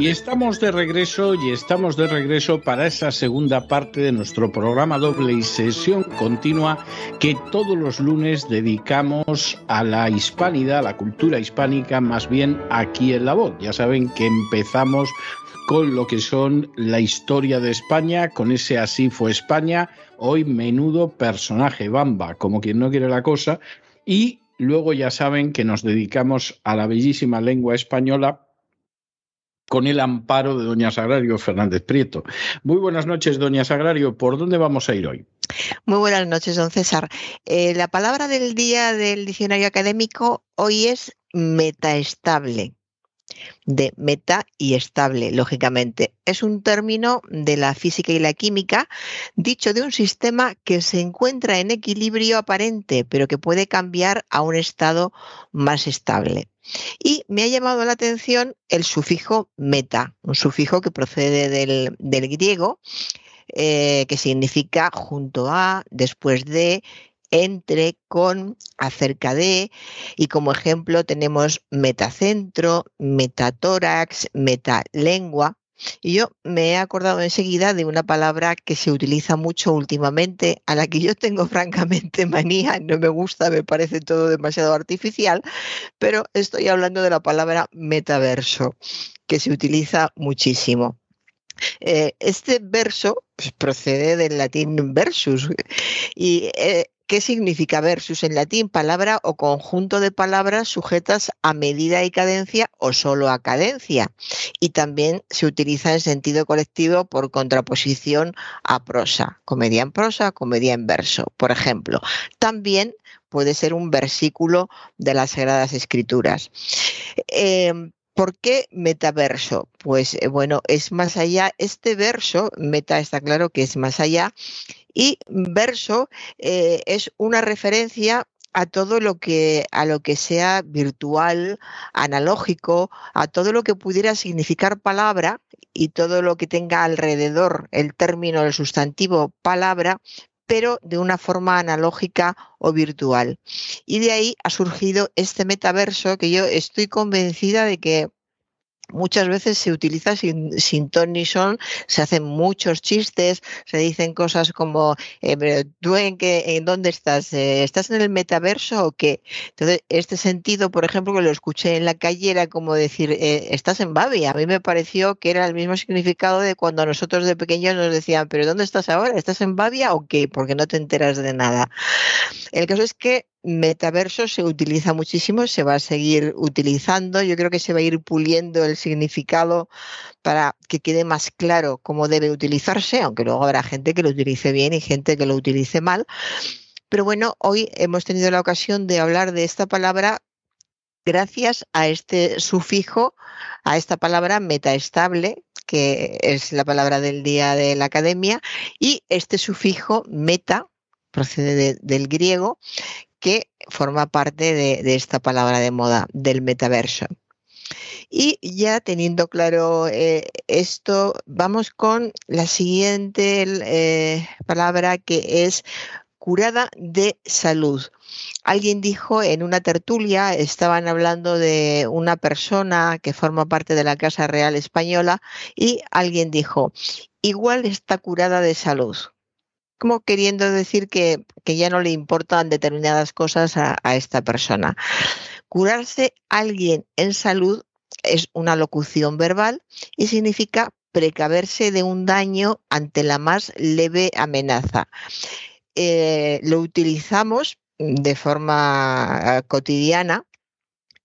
Y estamos de regreso y estamos de regreso para esa segunda parte de nuestro programa doble y sesión continua que todos los lunes dedicamos a la hispanidad, a la cultura hispánica, más bien aquí en la voz. Ya saben que empezamos con lo que son la historia de España, con ese así fue España, hoy menudo personaje, bamba, como quien no quiere la cosa, y luego ya saben que nos dedicamos a la bellísima lengua española con el amparo de doña Sagrario Fernández Prieto. Muy buenas noches, doña Sagrario. ¿Por dónde vamos a ir hoy? Muy buenas noches, don César. Eh, la palabra del día del diccionario académico hoy es metaestable de meta y estable, lógicamente. Es un término de la física y la química dicho de un sistema que se encuentra en equilibrio aparente, pero que puede cambiar a un estado más estable. Y me ha llamado la atención el sufijo meta, un sufijo que procede del, griego, eh, que significa junto a, después de, entre, con, acerca de, y como ejemplo tenemos metacentro, metatórax, metalengua. Y yo me he acordado enseguida de una palabra que se utiliza mucho últimamente, a la que yo tengo francamente manía, no me gusta, me parece todo demasiado artificial, pero estoy hablando de la palabra metaverso, que se utiliza muchísimo. Eh, este verso pues, procede del latín versus y eh, ¿Qué significa versus en latín? Palabra o conjunto de palabras sujetas a medida y cadencia o solo a cadencia. Y también se utiliza en sentido colectivo por contraposición a prosa. Comedia en prosa, comedia en verso, por ejemplo. También puede ser un versículo de las Sagradas Escrituras. Em, ¿Por qué metaverso? Pues eh, bueno, es más allá, este verso, meta está claro que es más allá, y verso eh, es una referencia a todo lo que a lo que sea virtual, analógico, a todo lo que pudiera significar palabra y todo lo que tenga alrededor el término el sustantivo palabra, pero de una forma analógica o virtual. Y de ahí ha surgido este metaverso que yo estoy convencida de que muchas veces se utiliza sin, sin ton ni son, se hacen muchos chistes, se dicen cosas como, eh, ¿tú en, qué, en dónde estás? Eh, ¿Estás en el metaverso o qué? Entonces, este sentido, por ejemplo, que lo escuché en la calle era como decir, eh, estás en Babi. A mí me pareció que era el mismo significado de cuando nosotros de pequeños nos decían, ¿pero dónde estás ahora? ¿Estás en Babia o qué? Porque no te enteras de nada. El caso es que metaverso se utiliza muchísimo, se va a seguir utilizando. Yo creo que se va a ir puliendo el significado para que quede más claro cómo debe utilizarse, aunque luego habrá gente que lo utilice bien y gente que lo utilice mal. Pero bueno, hoy hemos tenido la ocasión de hablar de esta palabra gracias a este sufijo, a esta palabra metaestable, que es la palabra del día de la academia, y este sufijo meta, procede del griego, que forma parte de, esta palabra de moda, del metaverso. Y ya teniendo claro eh, esto, vamos con la siguiente eh, palabra que es curada de salud. Alguien dijo en una tertulia, estaban hablando de una persona que forma parte de la Casa Real Española y alguien dijo, igual está curada de salud como queriendo decir que, ya no le importan determinadas cosas a, esta persona. Curarse alguien en salud es una locución verbal y significa precaverse de un daño ante la más leve amenaza. Eh, lo utilizamos de forma eh, cotidiana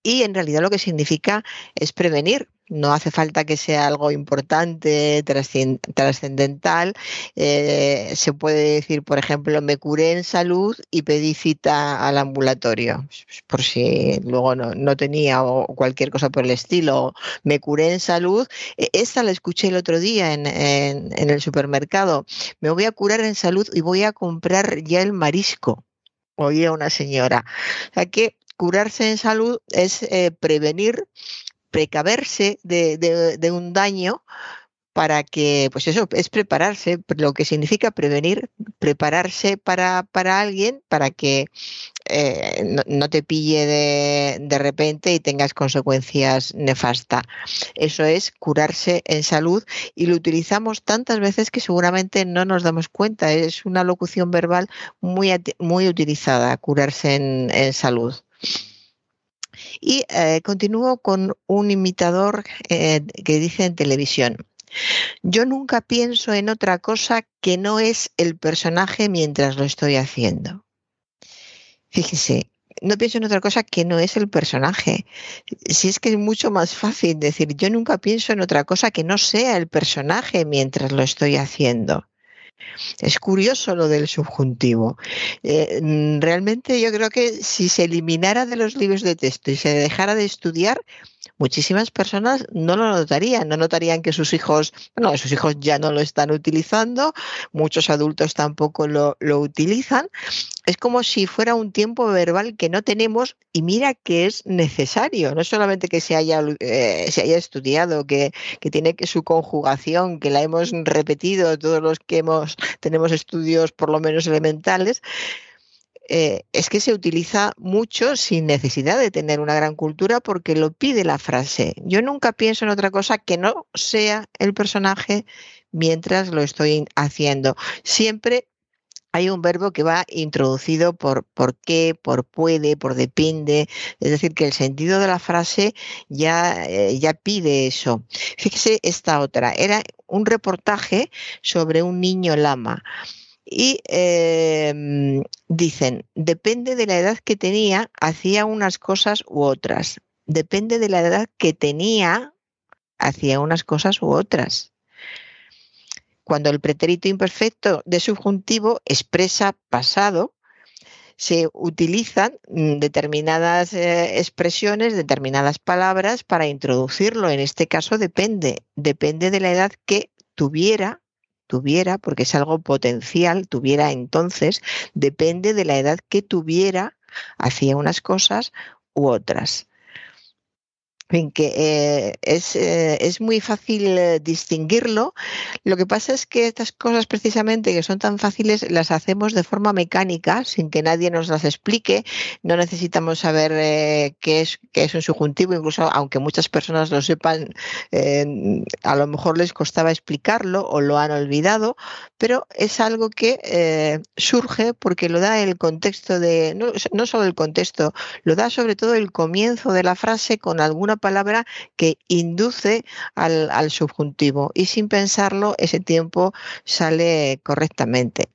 y en realidad lo que significa es prevenir, no hace falta que sea algo importante, trascendental. Eh, se puede decir, por ejemplo, me curé en salud y pedí cita al ambulatorio, por si luego no, tenía o cualquier cosa por el estilo. Me curé en salud. E, esta la escuché el otro día en, el supermercado. Me voy a curar en salud y voy a comprar ya el marisco. Oía una señora. O sea que curarse en salud es eh, prevenir precaverse de, un daño para que, pues eso, es prepararse, lo que significa prevenir, prepararse para, para alguien, para que eh, no, te pille de, de, repente y tengas consecuencias nefastas. Eso es curarse en salud y lo utilizamos tantas veces que seguramente no nos damos cuenta. Es una locución verbal muy, muy utilizada, curarse en, en salud. Y eh, continúo con un imitador eh, que dice en televisión. Yo nunca pienso en otra cosa que no es el personaje mientras lo estoy haciendo. Fíjese, no pienso en otra cosa que no es el personaje. Si es que es mucho más fácil decir, yo nunca pienso en otra cosa que no sea el personaje mientras lo estoy haciendo. Es curioso lo del subjuntivo. Eh, mm, realmente yo creo que si se eliminara de los libros de texto y se dejara de estudiar, muchísimas personas no lo notarían, no notarían que sus hijos, bueno, sus hijos ya no lo están utilizando, muchos adultos tampoco lo, utilizan. Es como si fuera un tiempo verbal que no tenemos y mira que es necesario, no solamente que se haya, eh, estudiado, que, que tiene que su conjugación, que la hemos repetido todos los que hemos, tenemos estudios por lo menos elementales, eh, es que se utiliza mucho sin necesidad de tener una gran cultura porque lo pide la frase. Yo nunca pienso en otra cosa que no sea el personaje mientras lo estoy haciendo. Siempre hay un verbo que va introducido por por qué, por puede, por depende, es decir, que el sentido de la frase ya, eh, ya pide eso. Fíjese esta otra, era un reportaje sobre un niño lama y em, dicen, depende de la edad que tenía, hacía unas cosas u otras. Depende de la edad que tenía, hacía unas cosas u otras. Cuando el pretérito imperfecto de subjuntivo expresa pasado, se utilizan mm, determinadas eh, expresiones, determinadas palabras para introducirlo. En este caso depende, depende de la edad que tuviera tuviera, porque es algo potencial, tuviera entonces, depende de la edad que tuviera, hacía unas cosas u otras en que eh, es, eh, es, muy fácil eh, distinguirlo. Lo que pasa es que estas cosas precisamente que son tan fáciles las hacemos de forma mecánica, sin que nadie nos las explique. No necesitamos saber qué, es, qué es un subjuntivo, incluso aunque muchas personas lo sepan, a lo mejor les costaba explicarlo o lo han olvidado, pero es algo que surge porque lo da el contexto de, no, no solo el contexto, lo da sobre todo el comienzo de la frase con alguna palabra que induce al, subjuntivo y sin pensarlo ese tiempo sale correctamente.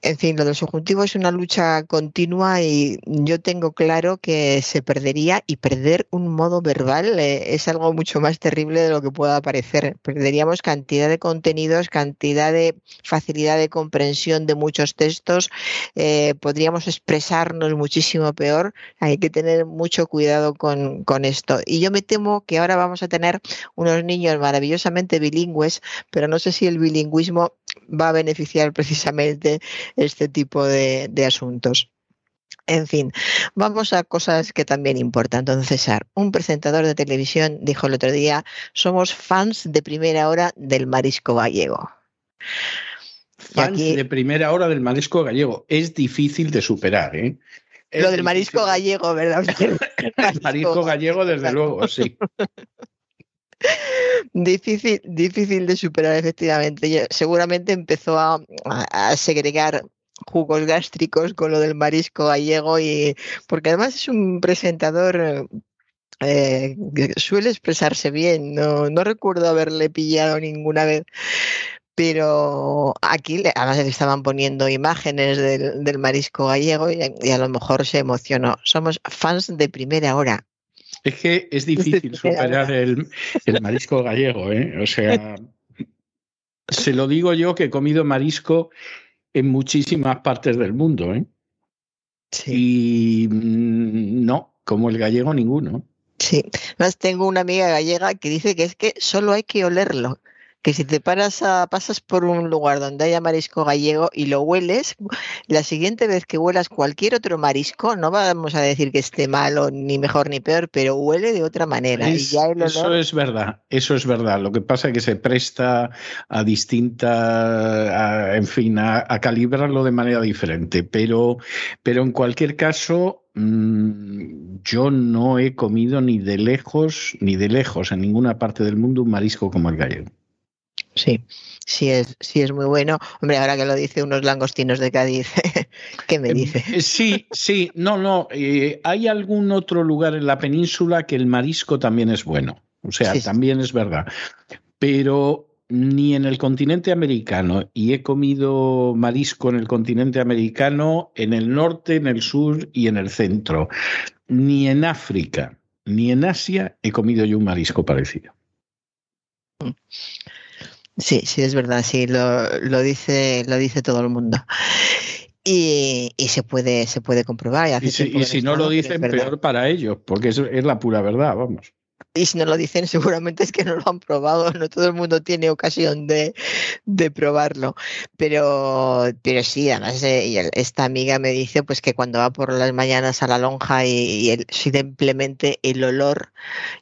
En fin, lo del subjuntivo es una lucha continua y yo tengo claro que se perdería y perder un modo verbal eh, es algo mucho más terrible de lo que pueda parecer. Perderíamos cantidad de contenidos, cantidad de facilidad de comprensión de muchos textos, eh, podríamos expresarnos muchísimo peor. Hay que tener mucho cuidado con, con esto. Y yo me temo que ahora vamos a tener unos niños maravillosamente bilingües, pero no sé si el bilingüismo va a beneficiar precisamente este tipo de, asuntos. En fin, vamos a cosas que también importan. Don César, un presentador de televisión dijo el otro día, somos fans de primera hora del marisco gallego. Fans de primera hora del marisco gallego. Es difícil de superar, ¿eh? Lo del marisco gallego, ¿verdad? el marisco gallego, desde luego, sí. Difícil, difícil de superar, efectivamente. seguramente empezó a, segregar jugos gástricos con lo del marisco gallego y porque además es un presentador eh, que suele expresarse bien. No, no recuerdo haberle pillado ninguna vez pero aquí además le estaban poniendo imágenes del, marisco gallego y, a lo mejor se emocionó. Somos fans de primera hora. Es que es difícil superar el, marisco gallego, ¿eh? O sea, se lo digo yo que he comido marisco en muchísimas partes del mundo, ¿eh? Sí. Y mm, no, como el gallego ninguno. Sí, más tengo una amiga gallega que dice que es que solo hay que olerlo que si te paras a, pasas por un lugar donde haya marisco gallego y lo hueles, la siguiente vez que huelas cualquier otro marisco, no vamos a decir que esté malo, ni mejor ni peor, pero huele de otra manera. Eso es verdad, eso es verdad. Lo que pasa es que se presta a distinta, en fin, a, calibrarlo de manera diferente. Pero, pero en cualquier caso, mm, yo no he comido ni de lejos, ni de lejos en ninguna parte del mundo un marisco como el gallego. Sí, sí es, sí es muy bueno. Hombre, ahora que lo dice unos langostinos de Cádiz, ¿qué me em, dice? Eh, sí, sí, no, no. Eh, hay algún otro lugar en la península que el marisco también es bueno. O sea, también es verdad. Pero ni en el continente americano, y he comido marisco en el continente americano, en el norte, en el sur y en el centro. Ni en África, ni en Asia he comido yo un marisco parecido. Mm. Sí, sí, es verdad, sí, lo, lo dice, lo dice todo el mundo. Y, y, se puede se puede comprobar. Y, si, no lo dicen, peor para ellos, porque es, la pura verdad, vamos y si no lo dicen seguramente es que no lo han probado, no todo el mundo tiene ocasión de, probarlo, pero, pero sí, además eh, esta amiga me dice pues que cuando va por las mañanas a la lonja y, simplemente el olor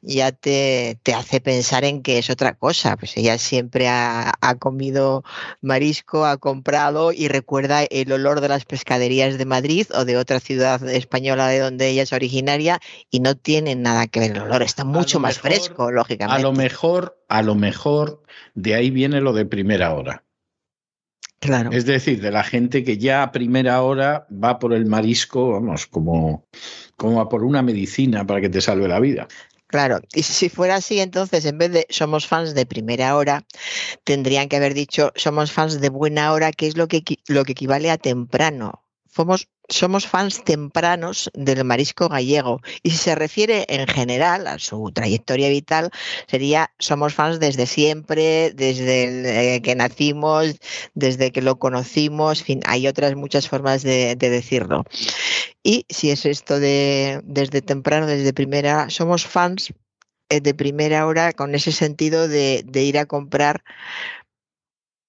ya te, te, hace pensar en que es otra cosa, pues ella siempre ha, ha comido marisco, ha comprado y recuerda el olor de las pescaderías de Madrid o de otra ciudad española de donde ella es originaria y no tiene nada que ver el olor, está mucho más más fresco, lógicamente. A lo mejor, a lo mejor de ahí viene lo de primera hora. Claro. Es decir, de la gente que ya a primera hora va por el marisco, vamos, como, como a por una medicina para que te salve la vida. Claro, y si fuera así, entonces en vez de somos fans de primera hora, tendrían que haber dicho somos fans de buena hora, que es lo que, lo que equivale a temprano. Somos somos fans tempranos del marisco gallego y si se refiere en general a su trayectoria vital, sería somos fans desde siempre, desde eh, que nacimos, desde que lo conocimos, fin, hay otras muchas formas de, decirlo. Y si es esto de desde temprano, desde primera, somos fans eh, de primera hora con ese sentido de ir a comprar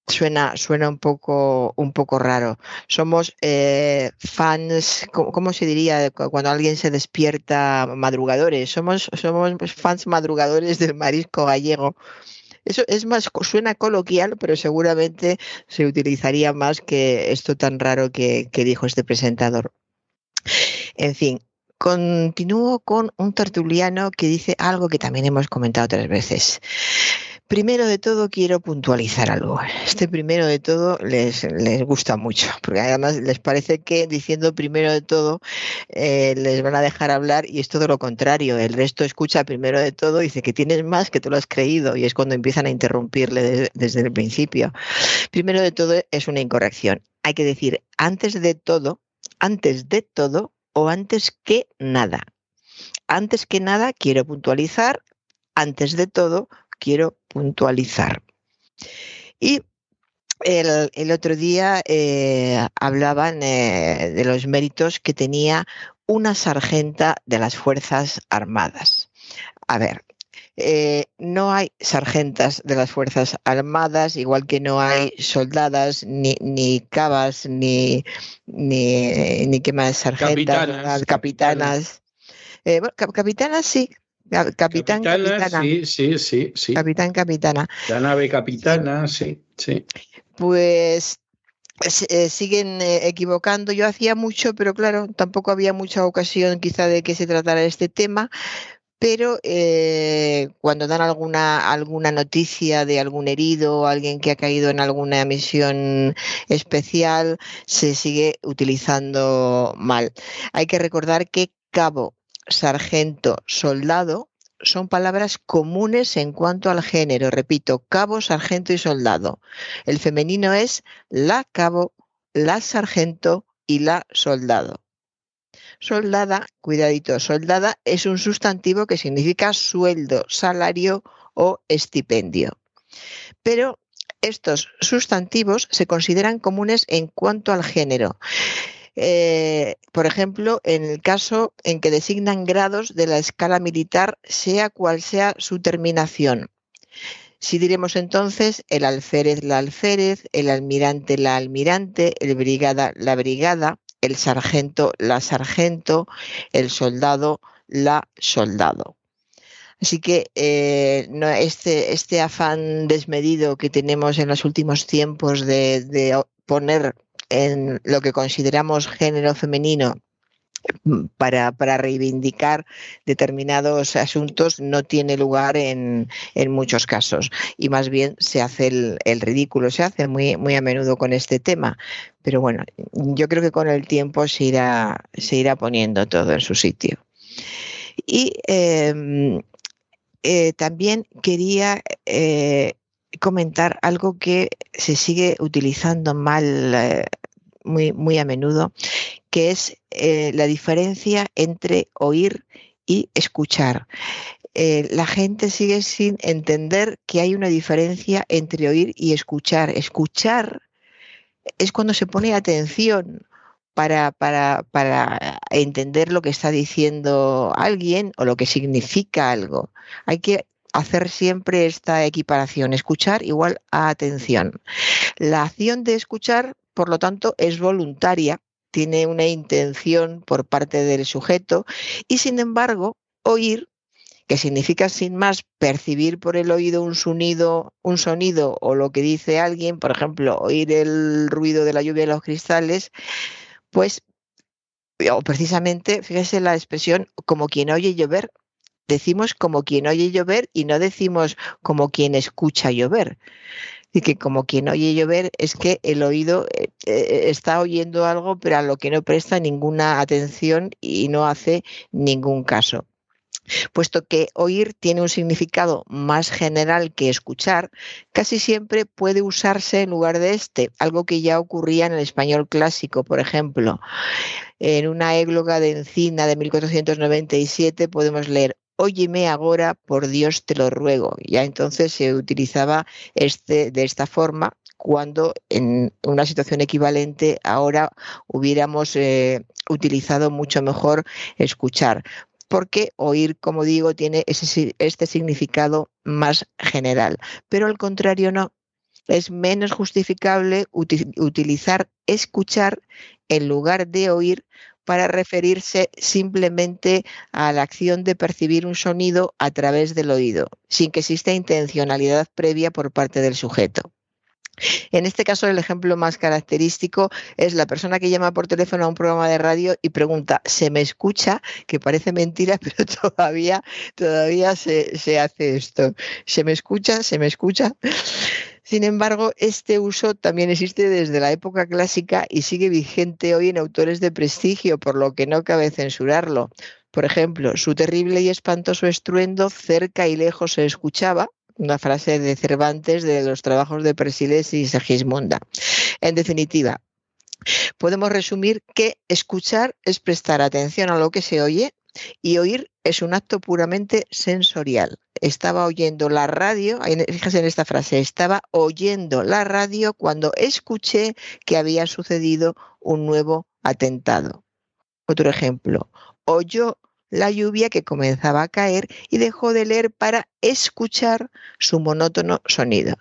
Suena, suena un poco, un poco raro. Somos eh, fans, ¿cómo, se diría cuando alguien se despierta madrugadores? Somos, somos fans madrugadores del marisco gallego. Eso es más, suena coloquial, pero seguramente se utilizaría más que esto tan raro que, que dijo este presentador. En fin, continúo con un tertuliano que dice algo que también hemos comentado otras veces. Primero de todo quiero puntualizar algo. Este primero de todo les, les gusta mucho, porque además les parece que diciendo primero de todo eh, les van a dejar hablar y es todo lo contrario. El resto escucha primero de todo, dice que tienes más que tú lo has creído y es cuando empiezan a interrumpirle desde el principio. Primero de todo es una incorrección. Hay que decir antes de todo, antes de todo o antes que nada. Antes que nada quiero puntualizar, antes de todo quiero puntualizar. Y el, otro día eh, hablaban eh, de los méritos que tenía una sargenta de las Fuerzas Armadas. A ver, eh, no hay sargentas de las Fuerzas Armadas, igual que no hay soldadas, ni, ni cabas, ni, ni, ni qué más, sargentas, capitanas. capitanas sí, Capitán, capitana. Sí, sí, sí, sí. Capitán, capitana. La nave capitana, sí, sí. Pues eh, siguen eh, equivocando. Yo hacía mucho, pero claro, tampoco había mucha ocasión quizá de que se tratara este tema. Pero eh, cuando dan alguna, alguna noticia de algún herido o alguien que ha caído en alguna misión especial, se sigue utilizando mal. Hay que recordar que cabo sargento, soldado son palabras comunes en cuanto al género. Repito, cabo, sargento y soldado. El femenino es la cabo, la sargento y la soldado. Soldada, cuidadito, soldada es un sustantivo que significa sueldo, salario o estipendio. Pero estos sustantivos se consideran comunes en cuanto al género. Eh, por ejemplo, en el caso en que designan grados de la escala militar, sea cual sea su terminación. Si diremos entonces el alférez, la alférez, el almirante, la almirante, el brigada, la brigada, el sargento, la sargento, el soldado, la soldado. Así que eh, este, este, afán desmedido que tenemos en los últimos tiempos de poner en lo que consideramos género femenino mm, para, reivindicar determinados asuntos no tiene lugar en, muchos casos y más bien se hace el, ridículo, se hace muy, muy a menudo con este tema. Pero bueno, yo creo que con el tiempo se irá, se irá poniendo todo en su sitio. Y em, eh, también quería eh, comentar algo que se sigue utilizando mal eh, muy, muy a menudo, que es eh, la diferencia entre oír y escuchar. Eh, la gente sigue sin entender que hay una diferencia entre oír y escuchar. Escuchar es cuando se pone atención para, para, para, entender lo que está diciendo alguien o lo que significa algo. Hay que hacer siempre esta equiparación, escuchar igual a atención. La acción de escuchar, por lo tanto, es voluntaria, tiene una intención por parte del sujeto y, sin embargo, oír que significa sin más percibir por el oído un sonido, un sonido o lo que dice alguien, por ejemplo, oír el ruido de la lluvia de los cristales, pues o precisamente, fíjese la expresión como quien oye llover, decimos como quien oye llover y no decimos como quien escucha llover. Y que como quien oye llover es que el oído eh, eh, está oyendo algo, pero a lo que no presta ninguna atención y no hace ningún caso. Puesto que oír tiene un significado más general que escuchar, casi siempre puede usarse en lugar de este, algo que ya ocurría en el español clásico, por ejemplo. En una égloga de Encina de 1497 podemos leer óyeme ahora, por Dios te lo ruego. Ya entonces se utilizaba este de esta forma cuando en una situación equivalente ahora hubiéramos eh, utilizado mucho mejor escuchar porque oír, como digo, tiene ese, este significado más general. Pero al contrario no, es menos justificable utilizar escuchar en lugar de oír para referirse simplemente a la acción de percibir un sonido a través del oído, sin que exista intencionalidad previa por parte del sujeto. En este caso, el ejemplo más característico es la persona que llama por teléfono a un programa de radio y pregunta, ¿se me escucha? Que parece mentira, pero todavía, todavía se, se hace esto. ¿Se me escucha? ¿Se me escucha? Sin embargo, este uso también existe desde la época clásica y sigue vigente hoy en autores de prestigio, por lo que no cabe censurarlo. Por ejemplo, su terrible y espantoso estruendo cerca y lejos se escuchaba, una frase de Cervantes de los trabajos de Persiles y Segismunda. En definitiva, podemos resumir que escuchar es prestar atención a lo que se oye y oír es un acto puramente sensorial. Estaba oyendo la radio, fíjese en esta frase, estaba oyendo la radio cuando escuché que había sucedido un nuevo atentado. Otro ejemplo, oyó la lluvia que comenzaba a caer y dejó de leer para escuchar su monótono sonido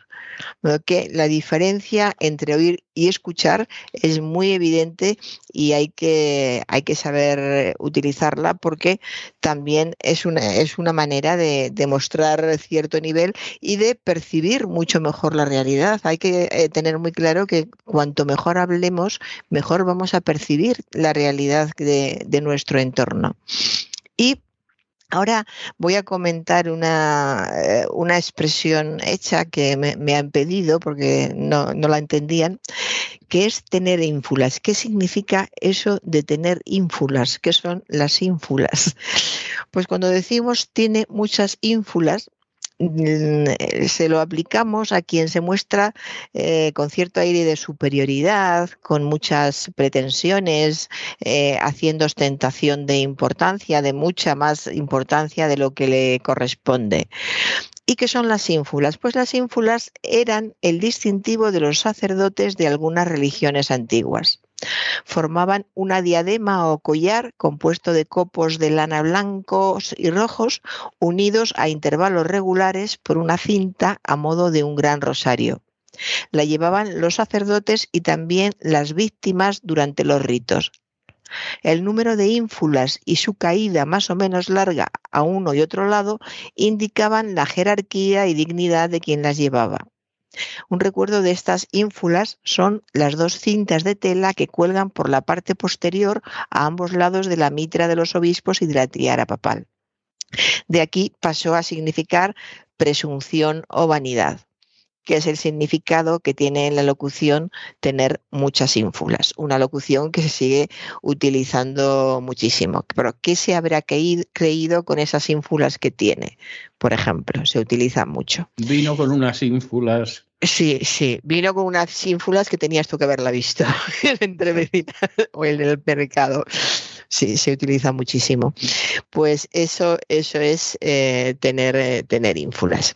que la diferencia entre oír y escuchar es muy evidente y hay que, hay que saber utilizarla porque también es una, es una manera de demostrar cierto nivel y de percibir mucho mejor la realidad. Hay que eh, tener muy claro que cuanto mejor hablemos, mejor vamos a percibir la realidad de, de nuestro entorno. Y Ahora voy a comentar una, eh, una expresión hecha que me, han pedido porque no, no, la entendían, que es tener ínfulas. ¿Qué significa eso de tener ínfulas? ¿Qué son las ínfulas? Pues cuando decimos tiene muchas ínfulas, se lo aplicamos a quien se muestra eh, con cierto aire de superioridad, con muchas pretensiones, eh, haciendo ostentación de importancia, de mucha más importancia de lo que le corresponde. ¿Y qué son las ínfulas? Pues las ínfulas eran el distintivo de los sacerdotes de algunas religiones antiguas. Formaban una diadema o collar compuesto de copos de lana blancos y rojos unidos a intervalos regulares por una cinta a modo de un gran rosario. La llevaban los sacerdotes y también las víctimas durante los ritos. El número de ínfulas y su caída más o menos larga a uno y otro lado indicaban la jerarquía y dignidad de quien las llevaba. Un recuerdo de estas ínfulas son las dos cintas de tela que cuelgan por la parte posterior a ambos lados de la mitra de los obispos y de la tiara papal. De aquí pasó a significar presunción o vanidad que es el significado que tiene en la locución tener muchas ínfulas. Una locución que se sigue utilizando muchísimo. Pero ¿qué se habrá creído con esas ínfulas que tiene? Por ejemplo, se utiliza mucho. Vino con unas ínfulas Sí, sí, vino con unas ínfulas que tenías tú que haberla visto entre o el del mercado. Sí, se utiliza muchísimo. Pues eso, eso es eh, tener, eh, tener ínfulas.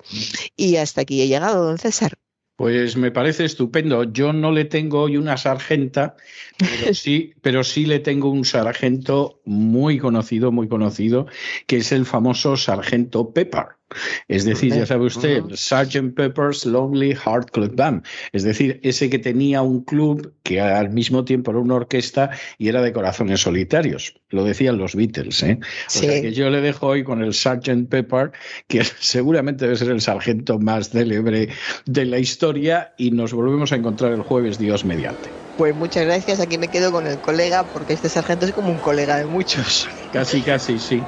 Y hasta aquí he llegado, don César. Pues me parece estupendo. Yo no le tengo hoy una sargenta, pero sí, pero sí le tengo un sargento muy conocido, muy conocido, que es el famoso sargento Pepper. Es decir, ya sabe usted, Sgt. Pepper's Lonely Heart Club Band. Es decir, ese que tenía un club que al mismo tiempo era una orquesta y era de corazones solitarios. Lo decían los Beatles. ¿eh? O sea que yo le dejo hoy con el Sgt. Pepper, que seguramente debe ser el sargento más célebre de la historia, y nos volvemos a encontrar el jueves, Dios mediante. Pues muchas gracias. Aquí me quedo con el colega, porque este sargento es como un colega de muchos. Casi, casi, sí.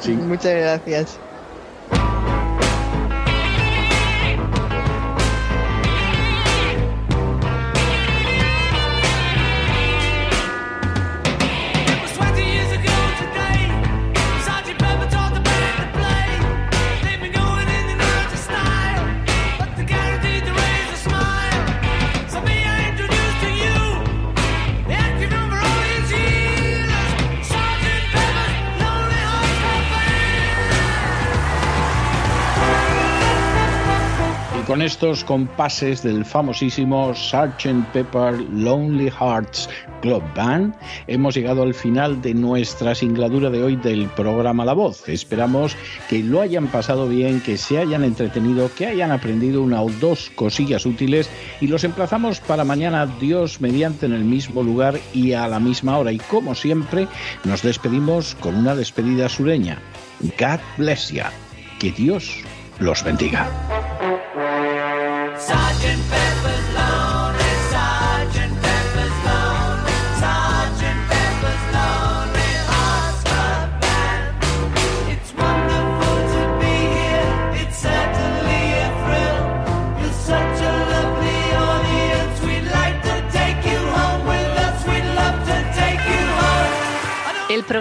sí. Muchas gracias. Con estos compases del famosísimo Sgt. Pepper Lonely Hearts Club Band, hemos llegado al final de nuestra singladura de hoy del programa La Voz. Esperamos que lo hayan pasado bien, que se hayan entretenido, que hayan aprendido una o dos cosillas útiles y los emplazamos para mañana, Dios mediante, en el mismo lugar y a la misma hora. Y como siempre, nos despedimos con una despedida sureña. God bless you. Que Dios los bendiga. Sergeant Pepper's